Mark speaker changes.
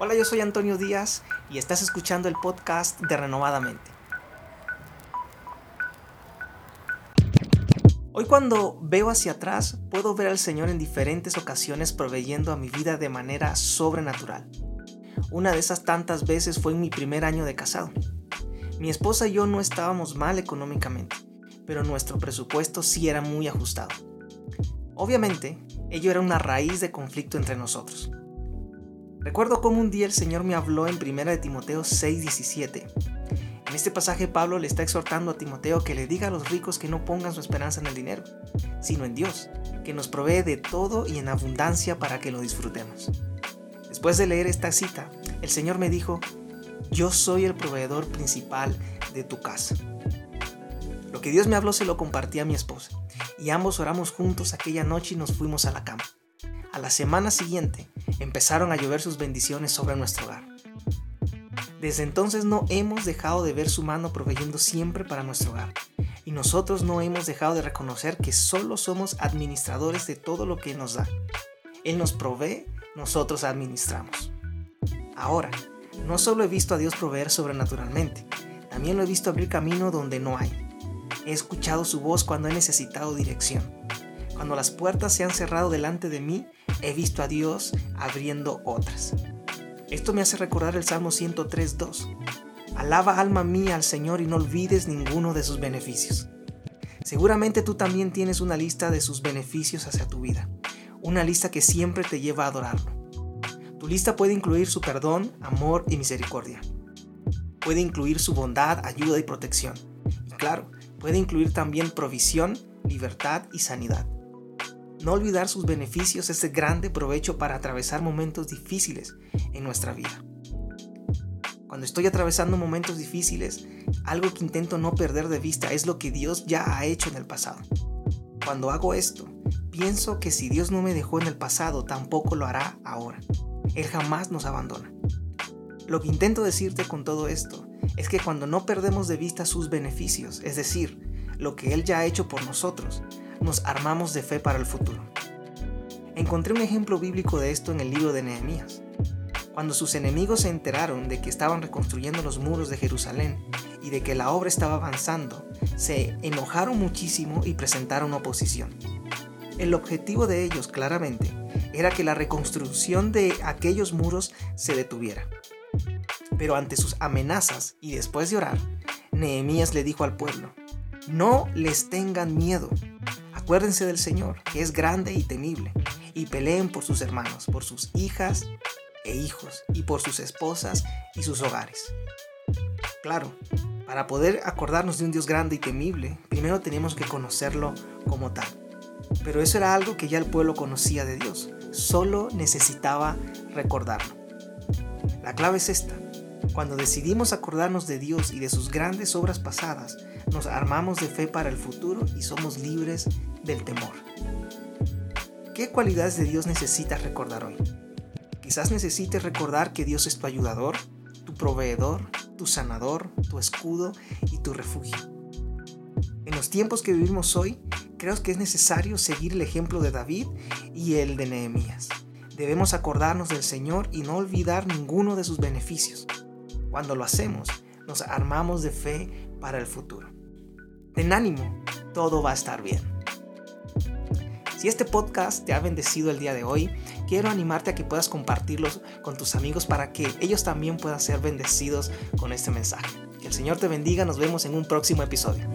Speaker 1: Hola, yo soy Antonio Díaz y estás escuchando el podcast de Renovadamente. Hoy cuando veo hacia atrás puedo ver al Señor en diferentes ocasiones proveyendo a mi vida de manera sobrenatural. Una de esas tantas veces fue en mi primer año de casado. Mi esposa y yo no estábamos mal económicamente, pero nuestro presupuesto sí era muy ajustado. Obviamente, ello era una raíz de conflicto entre nosotros. Recuerdo cómo un día el Señor me habló en 1 de Timoteo 6:17. En este pasaje Pablo le está exhortando a Timoteo que le diga a los ricos que no pongan su esperanza en el dinero, sino en Dios, que nos provee de todo y en abundancia para que lo disfrutemos. Después de leer esta cita, el Señor me dijo, yo soy el proveedor principal de tu casa. Lo que Dios me habló se lo compartí a mi esposa, y ambos oramos juntos aquella noche y nos fuimos a la cama. A la semana siguiente empezaron a llover sus bendiciones sobre nuestro hogar. Desde entonces no hemos dejado de ver su mano proveyendo siempre para nuestro hogar. Y nosotros no hemos dejado de reconocer que solo somos administradores de todo lo que nos da. Él nos provee, nosotros administramos. Ahora, no solo he visto a Dios proveer sobrenaturalmente, también lo he visto abrir camino donde no hay. He escuchado su voz cuando he necesitado dirección. Cuando las puertas se han cerrado delante de mí, he visto a Dios abriendo otras. Esto me hace recordar el Salmo 103.2. Alaba alma mía al Señor y no olvides ninguno de sus beneficios. Seguramente tú también tienes una lista de sus beneficios hacia tu vida, una lista que siempre te lleva a adorarlo. Tu lista puede incluir su perdón, amor y misericordia. Puede incluir su bondad, ayuda y protección. Y claro, puede incluir también provisión, libertad y sanidad. No olvidar sus beneficios es de grande provecho para atravesar momentos difíciles en nuestra vida. Cuando estoy atravesando momentos difíciles, algo que intento no perder de vista es lo que Dios ya ha hecho en el pasado. Cuando hago esto, pienso que si Dios no me dejó en el pasado, tampoco lo hará ahora. Él jamás nos abandona. Lo que intento decirte con todo esto es que cuando no perdemos de vista sus beneficios, es decir, lo que Él ya ha hecho por nosotros, nos armamos de fe para el futuro. Encontré un ejemplo bíblico de esto en el libro de Nehemías. Cuando sus enemigos se enteraron de que estaban reconstruyendo los muros de Jerusalén y de que la obra estaba avanzando, se enojaron muchísimo y presentaron oposición. El objetivo de ellos, claramente, era que la reconstrucción de aquellos muros se detuviera. Pero ante sus amenazas y después de orar, Nehemías le dijo al pueblo, no les tengan miedo, Acuérdense del Señor, que es grande y temible, y peleen por sus hermanos, por sus hijas e hijos, y por sus esposas y sus hogares. Claro, para poder acordarnos de un Dios grande y temible, primero tenemos que conocerlo como tal. Pero eso era algo que ya el pueblo conocía de Dios, solo necesitaba recordarlo. La clave es esta. Cuando decidimos acordarnos de Dios y de sus grandes obras pasadas, nos armamos de fe para el futuro y somos libres del temor. ¿Qué cualidades de Dios necesitas recordar hoy? Quizás necesites recordar que Dios es tu ayudador, tu proveedor, tu sanador, tu escudo y tu refugio. En los tiempos que vivimos hoy, creo que es necesario seguir el ejemplo de David y el de Nehemías. Debemos acordarnos del Señor y no olvidar ninguno de sus beneficios. Cuando lo hacemos, nos armamos de fe para el futuro. Ten ánimo, todo va a estar bien. Si este podcast te ha bendecido el día de hoy, quiero animarte a que puedas compartirlos con tus amigos para que ellos también puedan ser bendecidos con este mensaje. Que el Señor te bendiga, nos vemos en un próximo episodio.